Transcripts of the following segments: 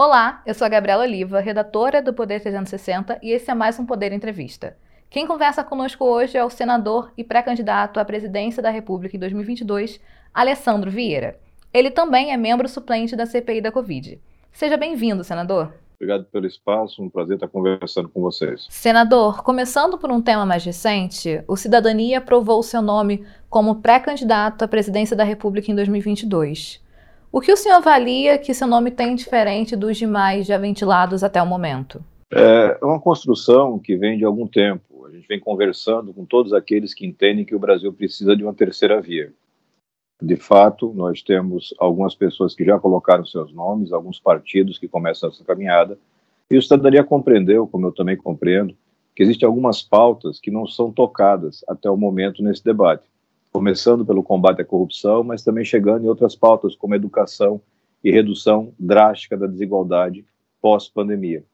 Olá, eu sou a Gabriela Oliva, redatora do Poder 360 e esse é mais um Poder Entrevista. Quem conversa conosco hoje é o senador e pré-candidato à presidência da República em 2022, Alessandro Vieira. Ele também é membro suplente da CPI da Covid. Seja bem-vindo, senador. Obrigado pelo espaço, um prazer estar conversando com vocês. Senador, começando por um tema mais recente, o Cidadania aprovou o seu nome como pré-candidato à presidência da República em 2022. O que o senhor avalia que seu nome tem diferente dos demais já ventilados até o momento? É uma construção que vem de algum tempo. A gente vem conversando com todos aqueles que entendem que o Brasil precisa de uma terceira via. De fato, nós temos algumas pessoas que já colocaram seus nomes, alguns partidos que começam essa caminhada, e o Cidadania compreendeu, como eu também compreendo, que existem algumas pautas que não são tocadas até o momento nesse debate começando pelo combate à corrupção, mas também chegando em outras pautas, como educação e redução drástica da desigualdade pós-pandemia.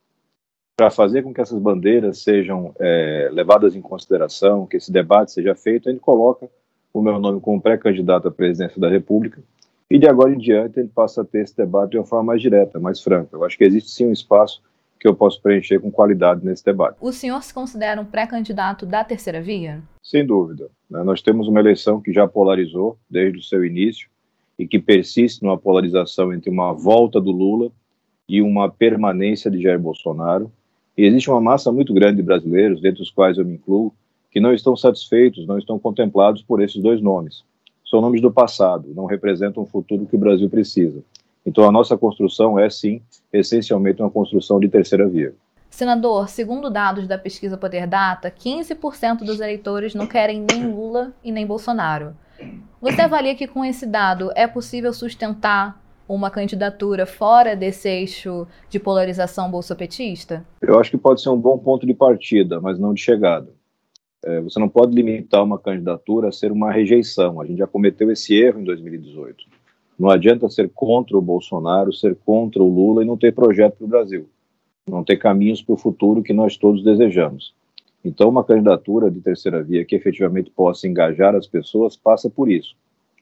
Para fazer com que essas bandeiras sejam é, levadas em consideração, que esse debate seja feito, gente coloca o meu nome como pré-candidato à presidência da República e de agora em diante gente passa a ter esse debate de uma forma mais direta, mais franca. Eu acho que existe sim um espaço que eu posso preencher com qualidade nesse debate. O senhor se considera um pré-candidato da terceira via? Sem dúvida. Né? Nós temos uma eleição que já polarizou desde o seu início e que persiste numa polarização entre uma volta do Lula e uma permanência de Jair Bolsonaro. E existe uma massa muito grande de brasileiros, dentre os quais eu me incluo, que não estão satisfeitos, não estão contemplados por esses dois nomes. São nomes do passado, não representam o futuro que o Brasil precisa. Então, a nossa construção é, sim, essencialmente uma construção de terceira via. Senador, segundo dados da pesquisa Poder Data, 15% dos eleitores não querem nem Lula e nem Bolsonaro. Você avalia que com esse dado é possível sustentar uma candidatura fora desse eixo de polarização bolsopetista? Eu acho que pode ser um bom ponto de partida, mas não de chegada. É, você não pode limitar uma candidatura a ser uma rejeição. A gente já cometeu esse erro em 2018. Não adianta ser contra o Bolsonaro, ser contra o Lula e não ter projeto para o Brasil, não ter caminhos para o futuro que nós todos desejamos. Então, uma candidatura de terceira via que efetivamente possa engajar as pessoas passa por isso.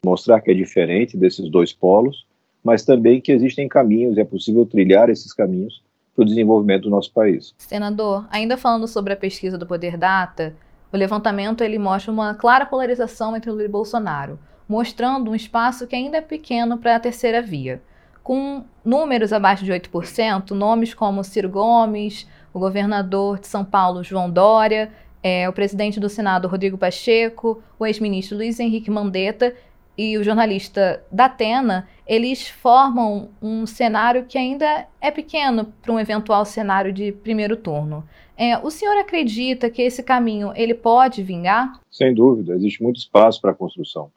Mostrar que é diferente desses dois polos, mas também que existem caminhos e é possível trilhar esses caminhos para o desenvolvimento do nosso país. Senador, ainda falando sobre a pesquisa do Poder Data, o levantamento ele mostra uma clara polarização entre Lula e Bolsonaro mostrando um espaço que ainda é pequeno para a terceira via. Com números abaixo de 8%, nomes como Ciro Gomes, o governador de São Paulo, João Dória, é, o presidente do Senado, Rodrigo Pacheco, o ex-ministro Luiz Henrique Mandetta e o jornalista Datena, eles formam um cenário que ainda é pequeno para um eventual cenário de primeiro turno. É, o senhor acredita que esse caminho ele pode vingar? Sem dúvida, existe muito espaço para a construção.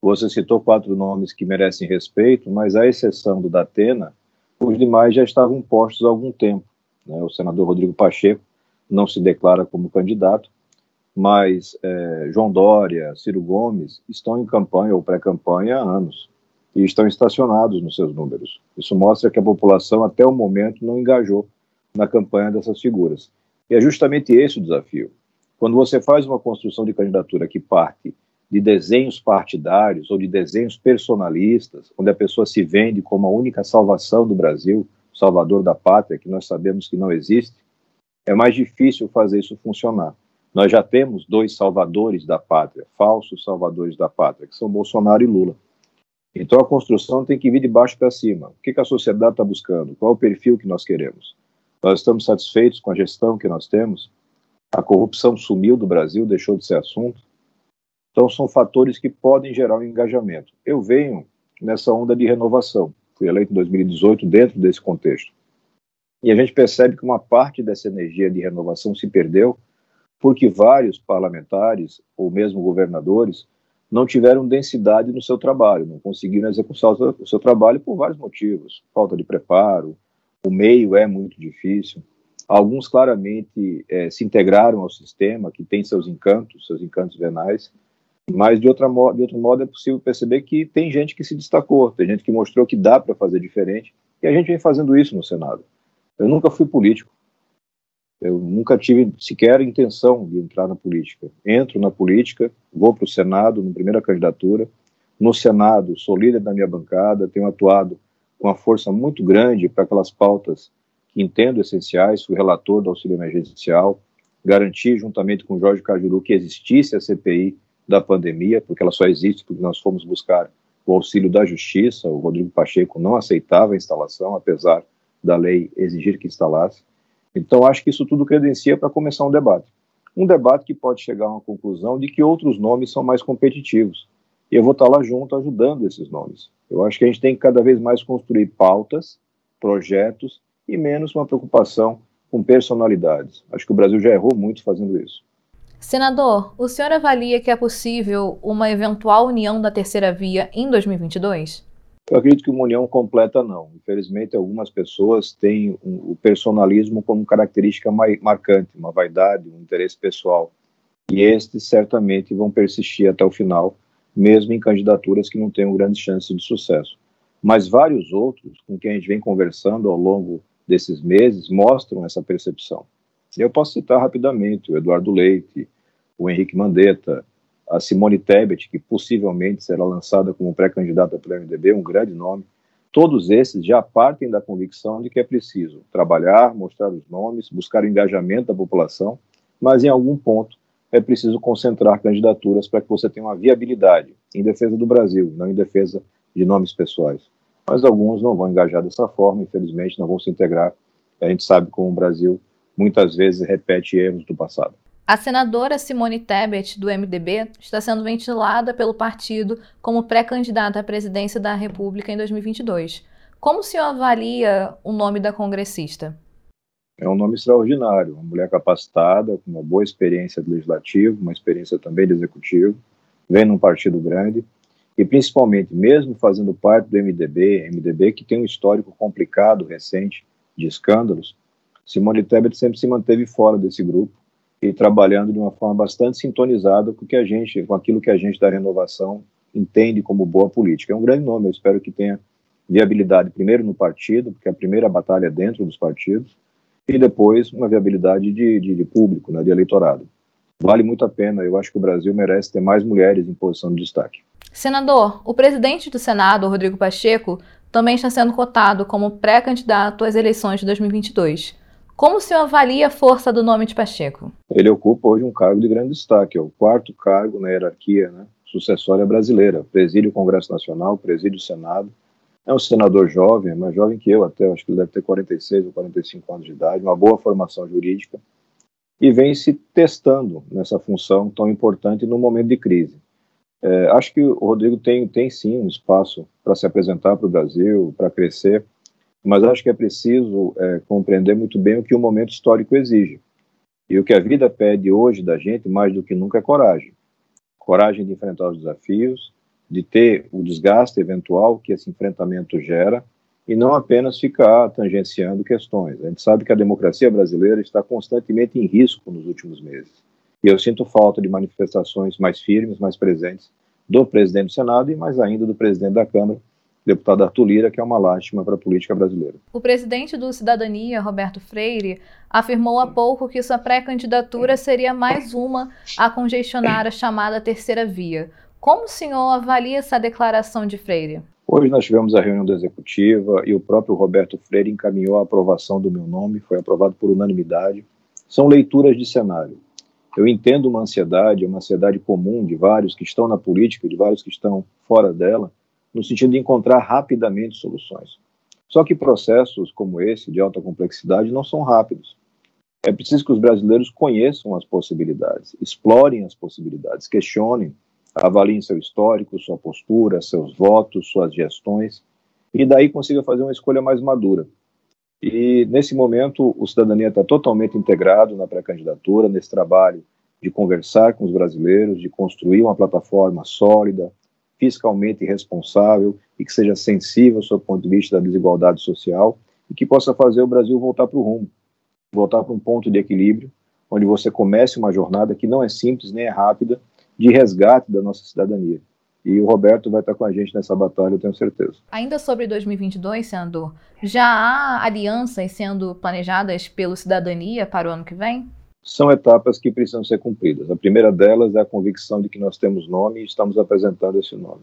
Você citou quatro nomes que merecem respeito, mas à exceção do Datena, os demais já estavam postos há algum tempo. Né? O senador Rodrigo Pacheco não se declara como candidato, mas é, João Dória, Ciro Gomes estão em campanha ou pré-campanha há anos e estão estacionados nos seus números. Isso mostra que a população até o momento não engajou na campanha dessas figuras. E é justamente esse o desafio. Quando você faz uma construção de candidatura que parte de desenhos partidários ou de desenhos personalistas, onde a pessoa se vende como a única salvação do Brasil, salvador da pátria, que nós sabemos que não existe, é mais difícil fazer isso funcionar. Nós já temos dois salvadores da pátria, falsos salvadores da pátria, que são Bolsonaro e Lula. Então a construção tem que vir de baixo para cima. O que, que a sociedade está buscando? Qual é o perfil que nós queremos? Nós estamos satisfeitos com a gestão que nós temos? A corrupção sumiu do Brasil, deixou de ser assunto? Então, são fatores que podem gerar um engajamento. Eu venho nessa onda de renovação. Fui eleito em 2018 dentro desse contexto. E a gente percebe que uma parte dessa energia de renovação se perdeu porque vários parlamentares, ou mesmo governadores, não tiveram densidade no seu trabalho, não conseguiram executar o seu trabalho por vários motivos. Falta de preparo, o meio é muito difícil. Alguns claramente é, se integraram ao sistema, que tem seus encantos, seus encantos venais, mas, de, outra, de outro modo, é possível perceber que tem gente que se destacou, tem gente que mostrou que dá para fazer diferente, e a gente vem fazendo isso no Senado. Eu nunca fui político. Eu nunca tive sequer intenção de entrar na política. Entro na política, vou para o Senado, na primeira candidatura. No Senado, sou líder da minha bancada, tenho atuado com uma força muito grande para aquelas pautas que entendo essenciais, o relator do auxílio emergencial, garantir, juntamente com Jorge Cajuru, que existisse a CPI da pandemia, porque ela só existe porque nós fomos buscar o auxílio da Justiça. O Rodrigo Pacheco não aceitava a instalação, apesar da lei exigir que instalasse. Então, acho que isso tudo credencia para começar um debate. Um debate que pode chegar a uma conclusão de que outros nomes são mais competitivos. E eu vou estar lá junto ajudando esses nomes. Eu acho que a gente tem que cada vez mais construir pautas, projetos e menos uma preocupação com personalidades. Acho que o Brasil já errou muito fazendo isso. Senador, o senhor avalia que é possível uma eventual união da terceira via em 2022? Eu acredito que uma união completa não. Infelizmente, algumas pessoas têm o personalismo como característica marcante, uma vaidade, um interesse pessoal. E estes certamente vão persistir até o final, mesmo em candidaturas que não tenham grandes chances de sucesso. Mas vários outros, com quem a gente vem conversando ao longo desses meses, mostram essa percepção. Eu posso citar rapidamente o Eduardo Leite, o Henrique Mandetta, a Simone Tebet, que possivelmente será lançada como pré-candidata pelo MDB, um grande nome. Todos esses já partem da convicção de que é preciso trabalhar, mostrar os nomes, buscar o engajamento da população, mas em algum ponto é preciso concentrar candidaturas para que você tenha uma viabilidade em defesa do Brasil, não em defesa de nomes pessoais. Mas alguns não vão engajar dessa forma, infelizmente, não vão se integrar. A gente sabe como o Brasil muitas vezes repete erros do passado. A senadora Simone Tebet, do MDB, está sendo ventilada pelo partido como pré-candidata à presidência da República em 2022. Como o senhor avalia o nome da congressista? É um nome extraordinário, uma mulher capacitada, com uma boa experiência de legislativo, uma experiência também de executivo, vem num partido grande e principalmente, mesmo fazendo parte do MDB, MDB que tem um histórico complicado, recente, de escândalos, Simone Tebet sempre se manteve fora desse grupo e trabalhando de uma forma bastante sintonizada com que a gente, com aquilo que a gente da renovação entende como boa política. É um grande nome, eu espero que tenha viabilidade primeiro no partido, porque é a primeira batalha é dentro dos partidos, e depois uma viabilidade de, de, de público, né, de eleitorado. Vale muito a pena, eu acho que o Brasil merece ter mais mulheres em posição de destaque. Senador, o presidente do Senado, Rodrigo Pacheco, também está sendo cotado como pré-candidato às eleições de 2022. Como o senhor avalia a força do nome de Pacheco? Ele ocupa hoje um cargo de grande destaque, é o quarto cargo na hierarquia né, sucessória brasileira. Preside o Congresso Nacional, preside o Senado. É um senador jovem, mais jovem que eu até, acho que ele deve ter 46 ou 45 anos de idade, uma boa formação jurídica, e vem se testando nessa função tão importante no momento de crise. É, acho que o Rodrigo tem, tem sim um espaço para se apresentar para o Brasil, para crescer, mas acho que é preciso é, compreender muito bem o que o momento histórico exige. E o que a vida pede hoje da gente, mais do que nunca, é coragem. Coragem de enfrentar os desafios, de ter o desgaste eventual que esse enfrentamento gera, e não apenas ficar tangenciando questões. A gente sabe que a democracia brasileira está constantemente em risco nos últimos meses. E eu sinto falta de manifestações mais firmes, mais presentes do presidente do Senado e mais ainda do presidente da Câmara, deputado Arthur Lira, que é uma lástima para a política brasileira. O presidente do Cidadania, Roberto Freire, afirmou há pouco que sua pré-candidatura seria mais uma a congestionar a chamada terceira via. Como o senhor avalia essa declaração de Freire? Hoje nós tivemos a reunião da executiva e o próprio Roberto Freire encaminhou a aprovação do meu nome, foi aprovado por unanimidade. São leituras de cenário. Eu entendo uma ansiedade, uma ansiedade comum de vários que estão na política, de vários que estão fora dela, no sentido de encontrar rapidamente soluções. Só que processos como esse, de alta complexidade, não são rápidos. É preciso que os brasileiros conheçam as possibilidades, explorem as possibilidades, questionem, avaliem seu histórico, sua postura, seus votos, suas gestões, e daí consiga fazer uma escolha mais madura. E nesse momento, o Cidadania está totalmente integrado na pré-candidatura, nesse trabalho de conversar com os brasileiros, de construir uma plataforma sólida, fiscalmente responsável e que seja sensível do ponto de vista da desigualdade social e que possa fazer o Brasil voltar para o rumo, voltar para um ponto de equilíbrio, onde você comece uma jornada que não é simples nem é rápida, de resgate da nossa cidadania. E o Roberto vai estar com a gente nessa batalha, eu tenho certeza. Ainda sobre 2022, senador, já há alianças sendo planejadas pelo Cidadania para o ano que vem? São etapas que precisam ser cumpridas. A primeira delas é a convicção de que nós temos nome e estamos apresentando esse nome.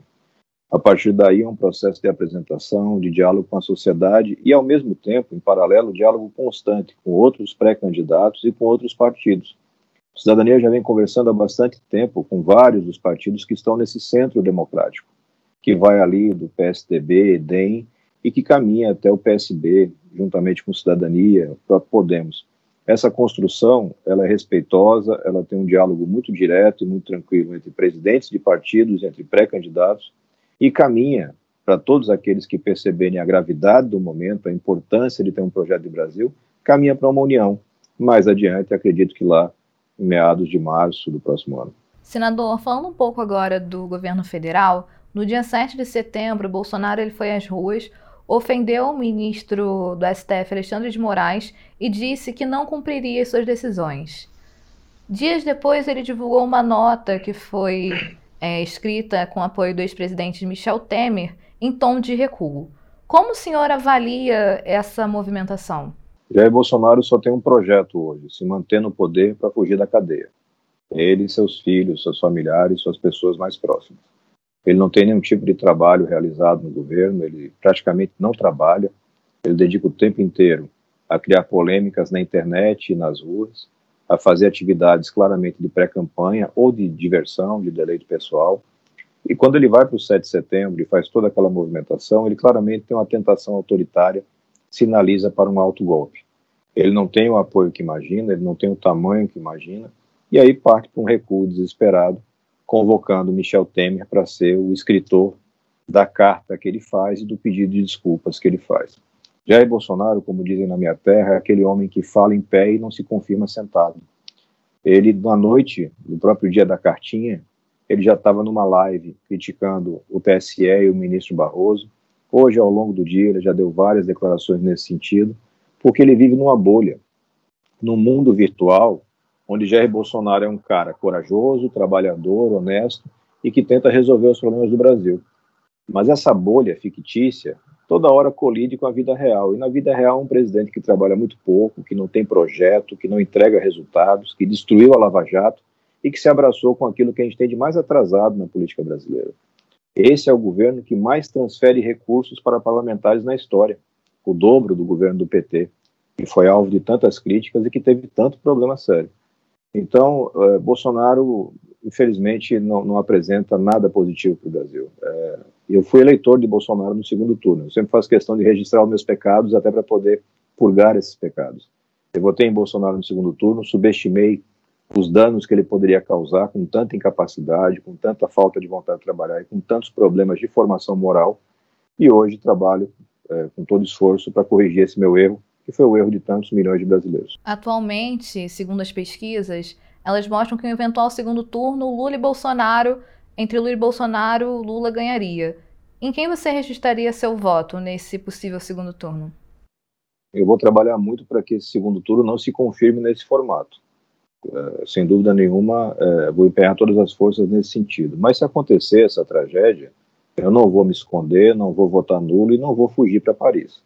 A partir daí é um processo de apresentação, de diálogo com a sociedade e, ao mesmo tempo, em paralelo, diálogo constante com outros pré-candidatos e com outros partidos. A cidadania já vem conversando há bastante tempo com vários dos partidos que estão nesse centro democrático, que vai ali do PSDB, DEM e que caminha até o PSB, juntamente com Cidadania, o próprio Podemos. Essa construção, ela é respeitosa, ela tem um diálogo muito direto e muito tranquilo entre presidentes de partidos, entre pré-candidatos, e caminha para todos aqueles que perceberem a gravidade do momento, a importância de ter um projeto de Brasil, caminha para uma união. Mais adiante, acredito que lá em meados de março do próximo ano. Senador, falando um pouco agora do governo federal, no dia 7 de setembro, Bolsonaro ele foi às ruas, ofendeu o ministro do STF, Alexandre de Moraes, e disse que não cumpriria suas decisões. Dias depois, ele divulgou uma nota que foi é, escrita com apoio do ex-presidente Michel Temer, em tom de recuo. Como o senhor avalia essa movimentação? Jair Bolsonaro só tem um projeto hoje: se manter no poder para fugir da cadeia. Ele, seus filhos, seus familiares, suas pessoas mais próximas. Ele não tem nenhum tipo de trabalho realizado no governo, ele praticamente não trabalha, ele dedica o tempo inteiro a criar polêmicas na internet e nas ruas, a fazer atividades claramente de pré-campanha ou de diversão, de deleite pessoal. E quando ele vai para o 7 de setembro e faz toda aquela movimentação, ele claramente tem uma tentação autoritária sinaliza para um alto golpe. Ele não tem o apoio que imagina, ele não tem o tamanho que imagina, e aí parte para um recuo desesperado, convocando Michel Temer para ser o escritor da carta que ele faz e do pedido de desculpas que ele faz. Jair Bolsonaro, como dizem na minha terra, é aquele homem que fala em pé e não se confirma sentado. Ele, na noite, no próprio dia da cartinha, ele já estava numa live criticando o TSE e o ministro Barroso, Hoje, ao longo do dia, ele já deu várias declarações nesse sentido, porque ele vive numa bolha, num mundo virtual, onde Jair Bolsonaro é um cara corajoso, trabalhador, honesto e que tenta resolver os problemas do Brasil. Mas essa bolha fictícia toda hora colide com a vida real. E na vida real, um presidente que trabalha muito pouco, que não tem projeto, que não entrega resultados, que destruiu a Lava Jato e que se abraçou com aquilo que a gente tem de mais atrasado na política brasileira, esse é o governo que mais transfere recursos para parlamentares na história, o dobro do governo do PT, que foi alvo de tantas críticas e que teve tanto problema sério. Então, eh, Bolsonaro, infelizmente, não, não, apresenta nada positivo para o Brasil. É, eu fui eleitor de Bolsonaro no segundo turno. Eu sempre faço questão de registrar os meus pecados, até para poder purgar esses pecados. Eu votei em Bolsonaro no segundo turno, subestimei os danos que ele poderia causar com tanta incapacidade, com tanta falta de vontade de trabalhar e com tantos problemas de formação moral. E hoje trabalho é, com todo esforço para corrigir esse meu erro, que foi o erro de tantos milhões de brasileiros. Atualmente, segundo as pesquisas, elas mostram que em um eventual segundo turno, Lula e Bolsonaro, entre Lula e Bolsonaro, Lula ganharia. Em quem você registraria seu voto nesse possível segundo turno? Eu vou trabalhar muito para que esse segundo turno não se confirme nesse formato. É, sem dúvida nenhuma, é, vou empenhar todas as forças nesse sentido. Mas se acontecer essa tragédia, eu não vou me esconder, não vou votar nulo e não vou fugir para Paris.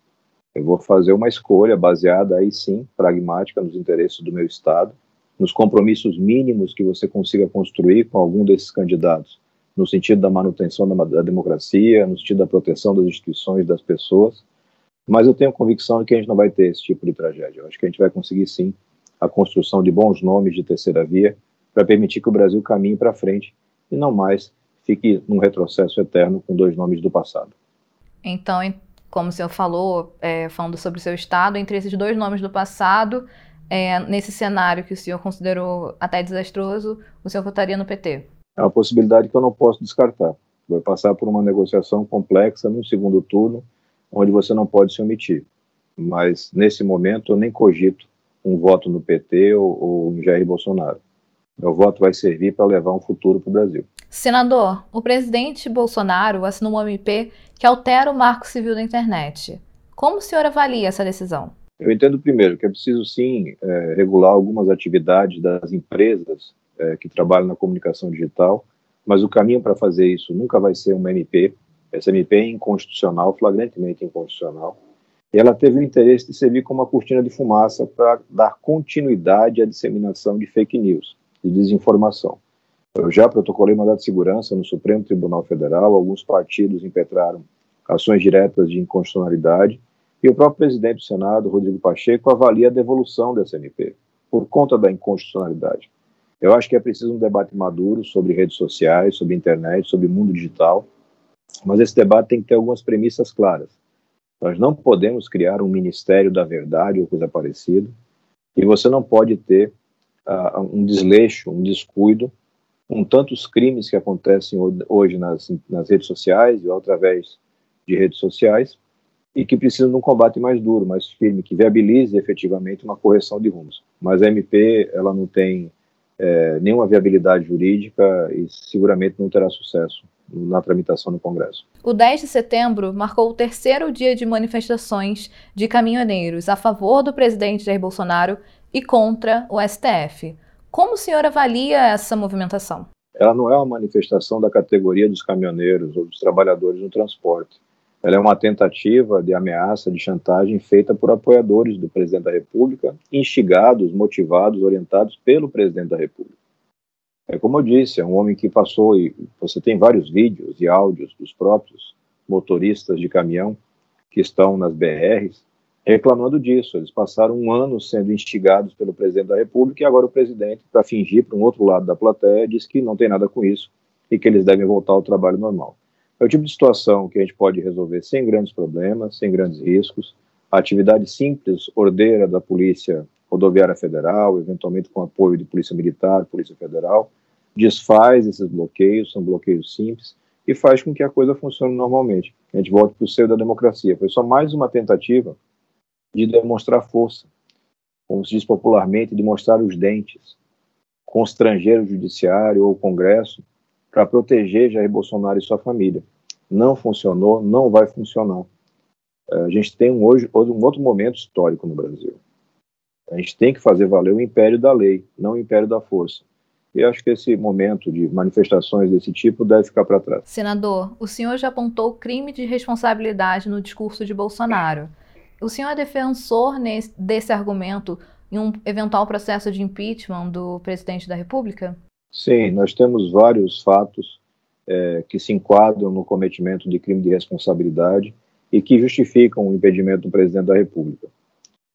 Eu vou fazer uma escolha baseada aí sim, pragmática, nos interesses do meu Estado, nos compromissos mínimos que você consiga construir com algum desses candidatos, no sentido da manutenção da, da democracia, no sentido da proteção das instituições das pessoas. Mas eu tenho convicção de que a gente não vai ter esse tipo de tragédia. Eu acho que a gente vai conseguir sim a construção de bons nomes de terceira via para permitir que o Brasil caminhe para frente e não mais fique num retrocesso eterno com dois nomes do passado. Então, como o senhor falou, é, falando sobre o seu estado, entre esses dois nomes do passado, é, nesse cenário que o senhor considerou até desastroso, o senhor votaria no PT? É uma possibilidade que eu não posso descartar. Vai passar por uma negociação complexa no segundo turno, onde você não pode se omitir. Mas, nesse momento, eu nem cogito um voto no PT ou, ou em Jair Bolsonaro. Meu voto vai servir para levar um futuro para o Brasil. Senador, o presidente Bolsonaro assinou uma MP que altera o marco civil da internet. Como o senhor avalia essa decisão? Eu entendo, primeiro, que é preciso sim é, regular algumas atividades das empresas é, que trabalham na comunicação digital, mas o caminho para fazer isso nunca vai ser uma MP. Essa MP é inconstitucional, flagrantemente inconstitucional e ela teve o interesse de servir como uma cortina de fumaça para dar continuidade à disseminação de fake news, de desinformação. Eu já protocolei mandado de segurança no Supremo Tribunal Federal, alguns partidos impetraram ações diretas de inconstitucionalidade, e o próprio presidente do Senado, Rodrigo Pacheco, avalia a devolução dessa MP, por conta da inconstitucionalidade. Eu acho que é preciso um debate maduro sobre redes sociais, sobre internet, sobre mundo digital, mas esse debate tem que ter algumas premissas claras. Nós não podemos criar um ministério da verdade ou coisa parecida, e você não pode ter uh, um desleixo, um descuido com tantos crimes que acontecem hoje nas, nas redes sociais e através de redes sociais, e que precisam de um combate mais duro, mais firme, que viabilize efetivamente uma correção de rumos. Mas a MP ela não tem é, nenhuma viabilidade jurídica e seguramente não terá sucesso na tramitação no Congresso. O 10 de setembro marcou o terceiro dia de manifestações de caminhoneiros a favor do presidente Jair Bolsonaro e contra o STF. Como o senhor avalia essa movimentação? Ela não é uma manifestação da categoria dos caminhoneiros ou dos trabalhadores no transporte. Ela é uma tentativa de ameaça, de chantagem feita por apoiadores do presidente da República, instigados, motivados, orientados pelo presidente da República. É como eu disse, é um homem que passou e você tem vários vídeos e áudios dos próprios motoristas de caminhão que estão nas BRs reclamando disso. Eles passaram um ano sendo instigados pelo presidente da República e agora o presidente, para fingir para um outro lado da plateia, diz que não tem nada com isso e que eles devem voltar ao trabalho normal. É o tipo de situação que a gente pode resolver sem grandes problemas, sem grandes riscos. A atividade simples, ordeira da Polícia Rodoviária Federal, eventualmente com apoio de Polícia Militar, Polícia Federal, desfaz esses bloqueios, são bloqueios simples, e faz com que a coisa funcione normalmente. A gente volta para o seio da democracia. Foi só mais uma tentativa de demonstrar força, como se diz popularmente, de mostrar os dentes, constranger o judiciário ou o Congresso para proteger Jair Bolsonaro e sua família. Não funcionou, não vai funcionar. É, a gente tem um, hoje um outro momento histórico no Brasil. A gente tem que fazer valer o império da lei, não o império da força. E acho que esse momento de manifestações desse tipo deve ficar para trás. Senador, o senhor já apontou crime de responsabilidade no discurso de Bolsonaro. O senhor é defensor nesse, desse argumento em um eventual processo de impeachment do presidente da República? Sim, nós temos vários fatos é, que se enquadram no cometimento de crime de responsabilidade e que justificam o impedimento do presidente da República.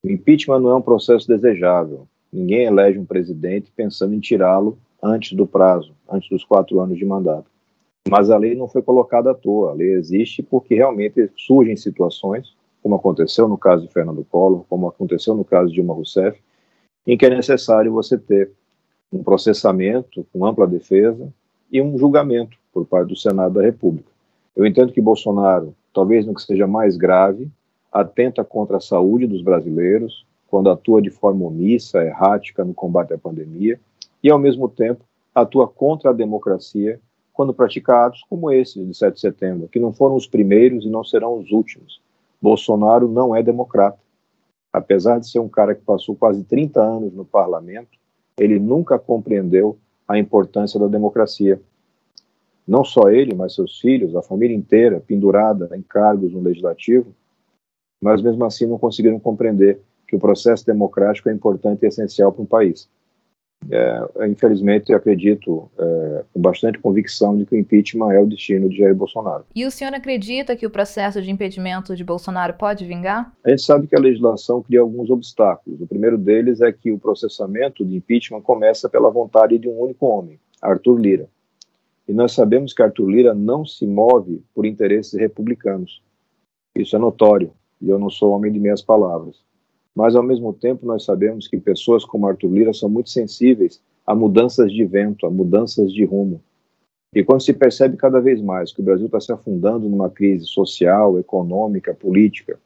O impeachment não é um processo desejável. Ninguém elege um presidente pensando em tirá-lo antes do prazo, antes dos quatro anos de mandato. Mas a lei não foi colocada à toa. A lei existe porque realmente surgem situações, como aconteceu no caso de Fernando Collor, como aconteceu no caso de Dilma Rousseff, em que é necessário você ter um processamento com ampla defesa e um julgamento por parte do Senado da República. Eu entendo que Bolsonaro, talvez no que seja mais grave, atenta contra a saúde dos brasileiros, quando atua de forma omissa, errática no combate à pandemia, e, ao mesmo tempo, atua contra a democracia quando pratica atos como esse de 7 de setembro, que não foram os primeiros e não serão os últimos. Bolsonaro não é democrata. Apesar de ser um cara que passou quase 30 anos no parlamento, ele nunca compreendeu a importância da democracia. Não só ele, mas seus filhos, a família inteira, pendurada em cargos no legislativo, mas mesmo assim não conseguiram compreender que o processo democrático é importante e essencial para um país. É, infelizmente, eu acredito é, com bastante convicção de que o impeachment é o destino de Jair Bolsonaro. E o senhor acredita que o processo de impedimento de Bolsonaro pode vingar? A gente sabe que a legislação cria alguns obstáculos. O primeiro deles é que o processamento de impeachment começa pela vontade de um único homem, Arthur Lira. E nós sabemos que Arthur Lira não se move por interesses republicanos. Isso é notório, e eu não sou homem de meias palavras mas ao mesmo tempo nós sabemos que pessoas como Arthur Lira são muito sensíveis a mudanças de vento, a mudanças de rumo. E quando se percebe cada vez mais que o Brasil está se afundando numa crise social, econômica, política,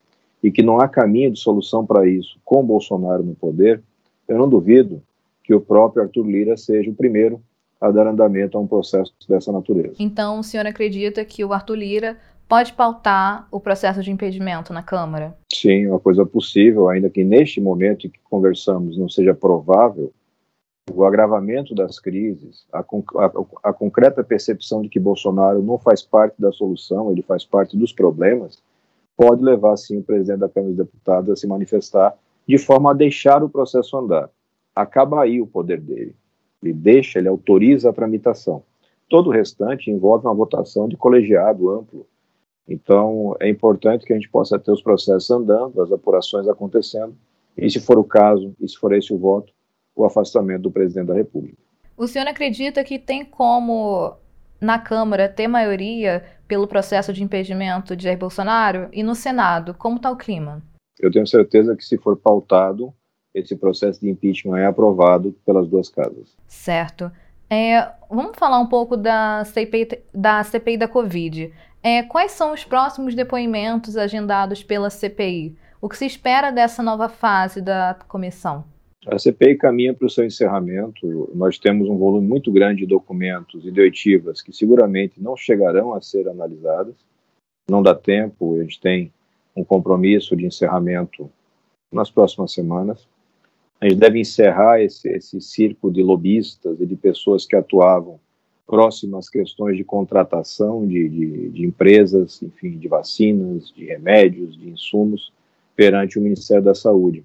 e que não há caminho de solução para isso com Bolsonaro no poder, eu não duvido que o próprio Arthur Lira seja o primeiro a dar andamento a um processo dessa natureza. Então, o senhor acredita que o Arthur Lira pode pautar o processo de impedimento na Câmara? Sim, uma coisa possível, ainda que neste momento em que conversamos não seja provável, o agravamento das crises, a, a, a, concreta percepção de que Bolsonaro não faz parte da solução, ele faz parte dos problemas, pode levar, sim, o presidente da Câmara dos Deputados a se manifestar de forma a deixar o processo andar. Acaba aí o poder dele. Ele deixa, ele autoriza a tramitação. Todo o restante envolve uma votação de colegiado amplo. Então, é importante que a gente possa ter os processos andando, as apurações acontecendo, e, se for o caso, e se for esse o voto, o afastamento do presidente da República. O senhor acredita que tem como, na Câmara, ter maioria pelo processo de impedimento de Jair Bolsonaro? E no Senado, como está o clima? Eu tenho certeza que, se for pautado, esse processo de impeachment é aprovado pelas duas casas. Certo. É, vamos falar um pouco da CPI da, CPI da Covid. É, quais são os próximos depoimentos agendados pela CPI? O que se espera dessa nova fase da comissão? A CPI caminha para o seu encerramento. Nós temos um volume muito grande de documentos e de oitivas que seguramente não chegarão a ser analisadas. Não dá tempo, a gente tem um compromisso de encerramento nas próximas semanas a gente deve encerrar esse, esse circo de lobistas e de pessoas que atuavam próximas questões de contratação de, de, de, empresas, enfim, de vacinas, de remédios, de insumos, perante o Ministério da Saúde.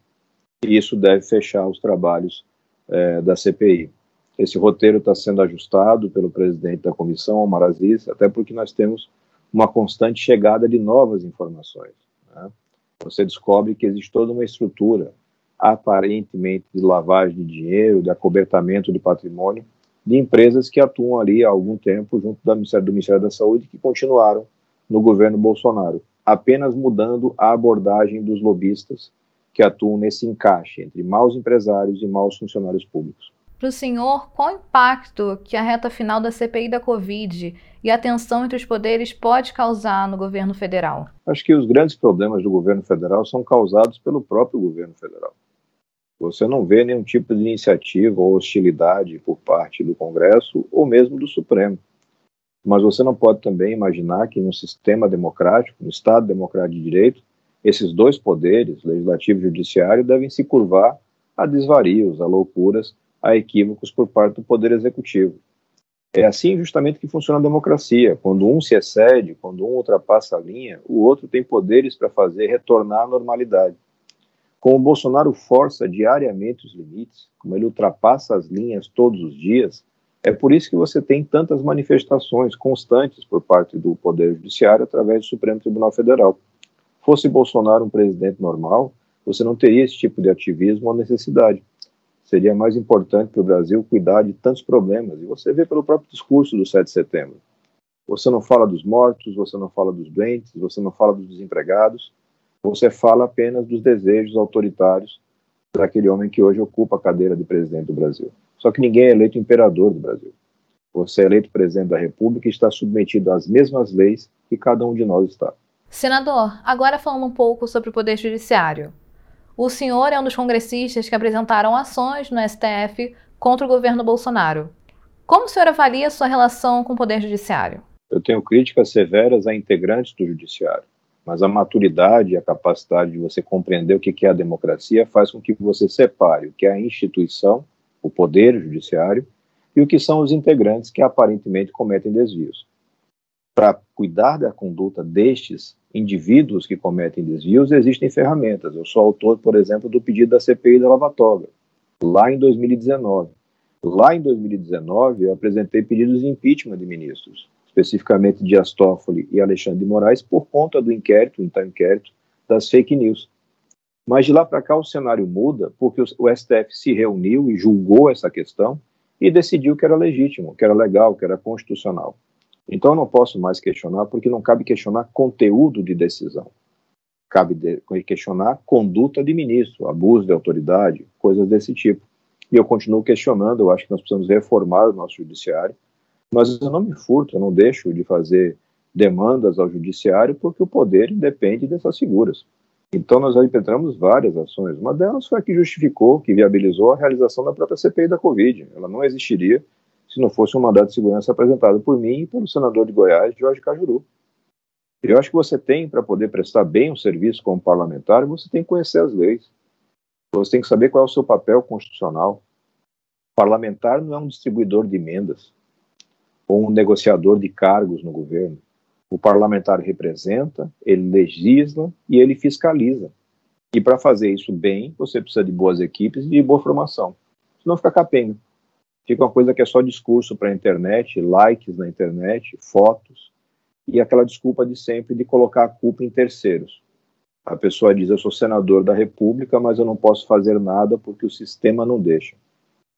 E isso deve fechar os trabalhos é, da CPI. Esse roteiro está sendo ajustado pelo presidente da comissão, Omar Aziz, até porque nós temos uma constante chegada de novas informações. Né? Você descobre que existe toda uma estrutura aparentemente de lavagem de dinheiro, de acobertamento de patrimônio, de empresas que atuam ali há algum tempo junto do Ministério, do Ministério da Saúde que continuaram no governo Bolsonaro, apenas mudando a abordagem dos lobistas que atuam nesse encaixe entre maus empresários e maus funcionários públicos. Para o senhor, qual o impacto que a reta final da CPI da Covid e a tensão entre os poderes pode causar no governo federal? Acho que os grandes problemas do governo federal são causados pelo próprio governo federal. Você não vê nenhum tipo de iniciativa ou hostilidade por parte do Congresso ou mesmo do Supremo. Mas você não pode também imaginar que num sistema democrático, no Estado democrático de direito, esses dois poderes, legislativo e judiciário, devem se curvar a desvarios, a loucuras, a equívocos por parte do poder executivo. É assim justamente que funciona a democracia. Quando um se excede, quando um ultrapassa a linha, o outro tem poderes para fazer retornar à normalidade. Como Bolsonaro força diariamente os limites, como ele ultrapassa as linhas todos os dias, é por isso que você tem tantas manifestações constantes por parte do Poder Judiciário através do Supremo Tribunal Federal. Fosse Bolsonaro um presidente normal, você não teria esse tipo de ativismo ou necessidade. Seria mais importante para o Brasil cuidar de tantos problemas. E você vê pelo próprio discurso do 7 de setembro. Você não fala dos mortos, você não fala dos doentes, você não fala dos desempregados, você fala apenas dos desejos autoritários daquele homem que hoje ocupa a cadeira de presidente do Brasil. Só que ninguém é eleito imperador do Brasil. Você é eleito presidente da República e está submetido às mesmas leis que cada um de nós está. Senador, agora falando um pouco sobre o Poder Judiciário. O senhor é um dos congressistas que apresentaram ações no STF contra o governo Bolsonaro. Como o senhor avalia a sua relação com o Poder Judiciário? Eu tenho críticas severas a integrantes do Judiciário mas a maturidade e a capacidade de você compreender o que é a democracia faz com que você separe o que é a instituição, o poder judiciário, e o que são os integrantes que aparentemente cometem desvios. Para cuidar da conduta destes indivíduos que cometem desvios, existem ferramentas. Eu sou autor, por exemplo, do pedido da CPI da Lava Toga, lá em 2019. Lá em 2019, eu apresentei pedidos de impeachment de ministros especificamente Dias Toffoli e Alexandre de Moraes, por conta do inquérito, então inquérito, das fake news. Mas de lá para cá o cenário muda, porque o, STF se reuniu e julgou essa questão e decidiu que era legítimo, que era legal, que era constitucional. Então eu não posso mais questionar, porque não cabe questionar conteúdo de decisão. Cabe de, questionar conduta de ministro, abuso de autoridade, coisas desse tipo. E eu continuo questionando, eu acho que nós precisamos reformar o nosso judiciário, mas eu não me furto, eu não deixo de fazer demandas ao judiciário porque o poder depende dessas figuras. Então nós impetramos várias ações. Uma delas foi a que justificou, que viabilizou a realização da própria CPI da Covid. Ela não existiria se não fosse um mandato de segurança apresentado por mim e pelo senador de Goiás, Jorge Cajuru. Eu acho que você tem, para poder prestar bem o serviço como parlamentar, você tem que conhecer as leis. Você tem que saber qual é o seu papel constitucional. O parlamentar não é um distribuidor de emendas ou um negociador de cargos no governo. O parlamentar representa, ele legisla e ele fiscaliza. E para fazer isso bem, você precisa de boas equipes e de boa formação. Senão fica capenga. Fica uma coisa que é só discurso para a internet, likes na internet, fotos, e aquela desculpa de sempre de colocar a culpa em terceiros. A pessoa diz: Eu sou senador da República, mas eu não posso fazer nada porque o sistema não deixa.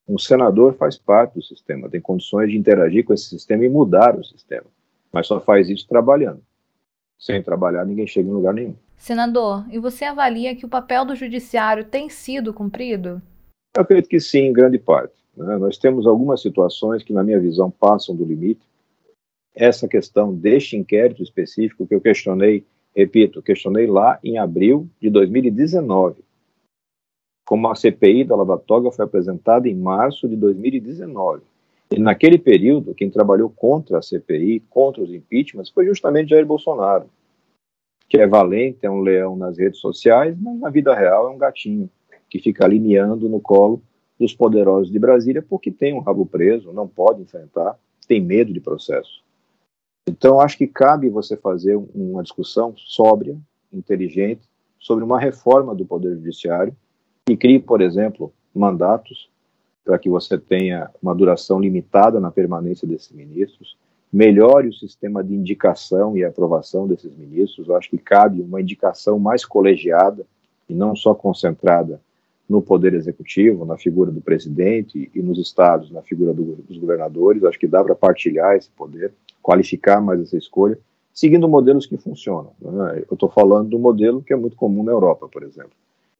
Um senador faz parte do sistema, tem condições de interagir com esse sistema e mudar o sistema, mas só faz isso trabalhando. Sem trabalhar, ninguém chega em lugar nenhum. Senador, e você avalia que o papel do judiciário tem sido cumprido? Eu acredito que sim, em grande parte. Né? Nós temos algumas situações que, na minha visão, passam do limite. Essa questão deste inquérito específico que eu questionei, repito, questionei lá em abril de 2019. Como a CPI da Lava Toga foi apresentada em março de 2019. E naquele período, quem trabalhou contra a CPI, contra os impeachments, foi justamente Jair Bolsonaro, que é valente, é um leão nas redes sociais, mas na vida real é um gatinho que fica ali no colo dos poderosos de Brasília porque tem um rabo preso, não pode enfrentar, tem medo de processo. Então, acho que cabe você fazer uma discussão sóbria, inteligente, sobre uma reforma do Poder Judiciário que crie, por exemplo, mandatos para que você tenha uma duração limitada na permanência desses ministros, melhore o sistema de indicação e aprovação desses ministros. Eu acho que cabe uma indicação mais colegiada e não só concentrada no poder executivo, na figura do presidente e nos estados, na figura do, dos governadores. Acho que dá para partilhar esse poder, qualificar mais essa escolha, seguindo modelos que funcionam. Né? Eu estou falando do modelo que é muito comum na Europa, por exemplo.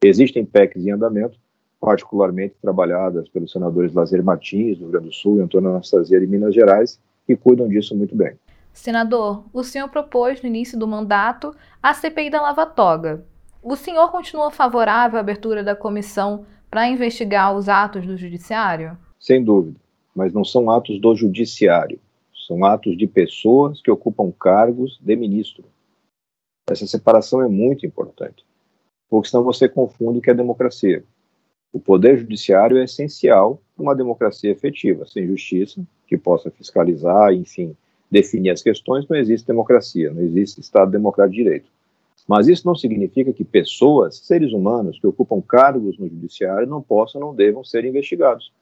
Existem PECs em andamento, particularmente trabalhadas pelos senadores Lazer Martins, do Rio Grande do Sul, e Antônio Anastasia, de Minas Gerais, que cuidam disso muito bem. Senador, o senhor propôs no início do mandato a CPI da Lava Toga. O senhor continua favorável à abertura da comissão para investigar os atos do judiciário? Sem dúvida, mas não são atos do judiciário, são atos de pessoas que ocupam cargos de ministro. Essa separação é muito importante, porque senão você confunde o que é democracia. O poder judiciário é essencial para uma democracia efetiva. Sem justiça, que possa fiscalizar, enfim, definir as questões, não existe democracia, não existe Estado democrático de direito. Mas isso não significa que pessoas, seres humanos, que ocupam cargos no judiciário não possam, não devam ser investigados.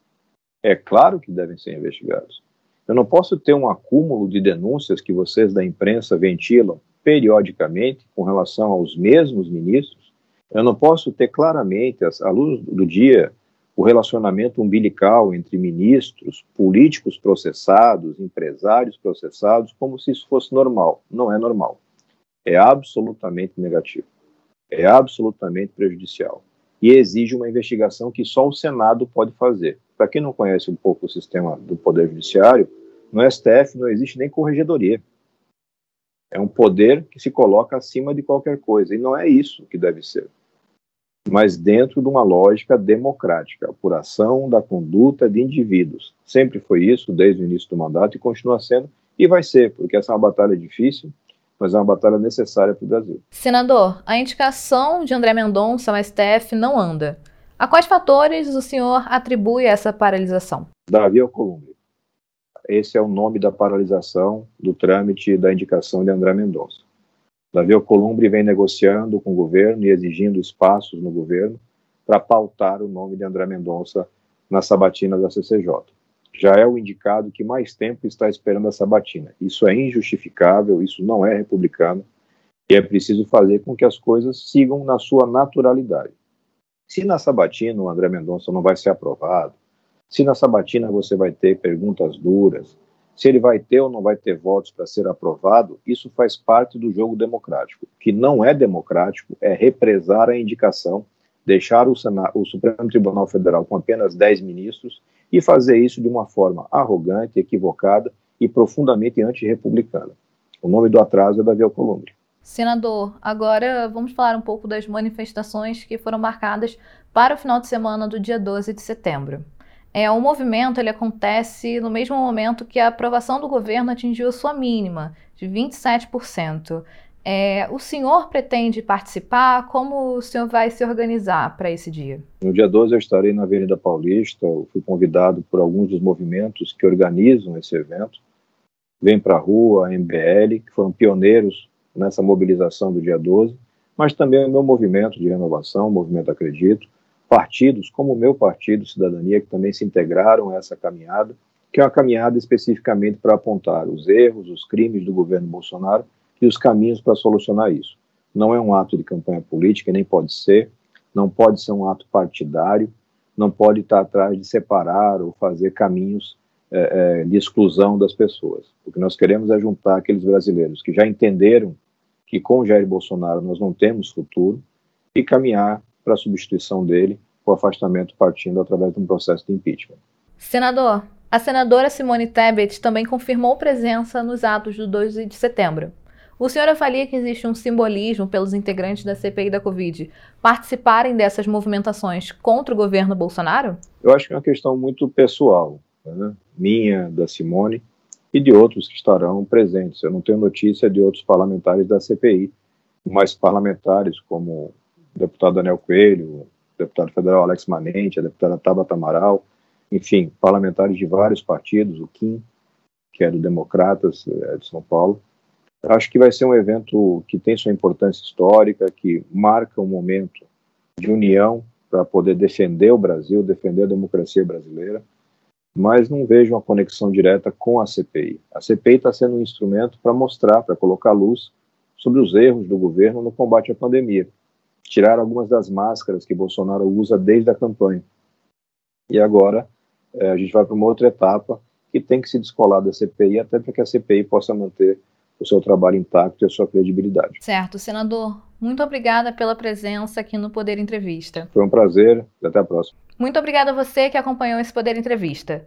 É claro que devem ser investigados. Eu não posso ter um acúmulo de denúncias que vocês da imprensa ventilam periodicamente com relação aos mesmos ministros. Eu não posso ter claramente, à luz do dia, o relacionamento umbilical entre ministros, políticos processados, empresários processados, como se isso fosse normal. Não é normal é absolutamente negativo, é absolutamente prejudicial e exige uma investigação que só o Senado pode fazer. Para quem não conhece um pouco o sistema do Poder Judiciário, no STF não existe nem corregedoria. É um poder que se coloca acima de qualquer coisa, e não é isso que deve ser. Mas dentro de uma lógica democrática, apuração da conduta de indivíduos. Sempre foi isso, desde o início do mandato, e continua sendo, e vai ser, porque essa é uma batalha difícil, mas é uma batalha necessária para o Brasil. Senador, a indicação de André Mendonça ao STF não anda. A quais fatores o senhor atribui essa paralisação? Davi Alcolumbre. Esse é o nome da paralisação do trâmite da indicação de André Mendonça. Davi Alcolumbre vem negociando com o governo e exigindo espaços no governo para pautar o nome de André Mendonça na sabatina da CCJ já é o indicado que mais tempo está esperando a sabatina. Isso é injustificável, isso não é republicano, e é preciso fazer com que as coisas sigam na sua naturalidade. Se na sabatina o André Mendonça não vai ser aprovado, se na sabatina você vai ter perguntas duras, se ele vai ter ou não vai ter votos para ser aprovado, isso faz parte do jogo democrático. O que não é democrático é represar a indicação, deixar o, Senado, o Supremo Tribunal Federal com apenas 10 ministros e fazer isso de uma forma arrogante, equivocada e profundamente antirrepublicana. O nome do atraso é Davi Alcolumbre. Senador, agora vamos falar um pouco das manifestações que foram marcadas para o final de semana do dia 12 de setembro. É, o movimento ele acontece no mesmo momento que a aprovação do governo atingiu a sua mínima, de 27%. É, o senhor pretende participar? Como o senhor vai se organizar para esse dia? No dia 12 eu estarei na Avenida Paulista. Eu fui convidado por alguns dos movimentos que organizam esse evento. Vem para a rua, a MBL, que foram pioneiros nessa mobilização do dia 12, mas também o meu movimento de renovação, o Movimento Acredito, partidos, como o meu partido, Cidadania, que também se integraram a essa caminhada, que é uma caminhada especificamente para apontar os erros, os crimes do governo Bolsonaro e os caminhos para solucionar isso. Não é um ato de campanha política, nem pode ser, não pode ser um ato partidário, não pode estar atrás de separar ou fazer caminhos é, é, de exclusão das pessoas. O que nós queremos é juntar aqueles brasileiros que já entenderam que com Jair Bolsonaro nós não temos futuro e caminhar para a substituição dele, o afastamento partindo através de um processo de impeachment. Senador, a senadora Simone Tebet também confirmou presença nos atos do 2 de setembro. O senhor avalia que existe um simbolismo pelos integrantes da CPI da Covid participarem dessas movimentações contra o governo Bolsonaro? Eu acho que é uma questão muito pessoal, né? minha, da Simone e de outros que estarão presentes. Eu não tenho notícia de outros parlamentares da CPI, mas parlamentares como o deputado Daniel Coelho, o deputado federal Alex Manente, a deputada Tabata Amaral, enfim, parlamentares de vários partidos, o Kim, que é do Democratas é de São Paulo, Acho que vai ser um evento que tem sua importância histórica, que marca um momento de união para poder defender o Brasil, defender a democracia brasileira, mas não vejo uma conexão direta com a CPI. A CPI está sendo um instrumento para mostrar, para colocar luz sobre os erros do governo no combate à pandemia, tirar algumas das máscaras que Bolsonaro usa desde a campanha. E agora é, a gente vai para uma outra etapa que tem que se descolar da CPI, até para que a CPI possa manter o seu trabalho intacto e a sua credibilidade. Certo, senador. Muito obrigada pela presença aqui no Poder Entrevista. Foi um prazer e até a próxima. Muito obrigada a você que acompanhou esse Poder Entrevista.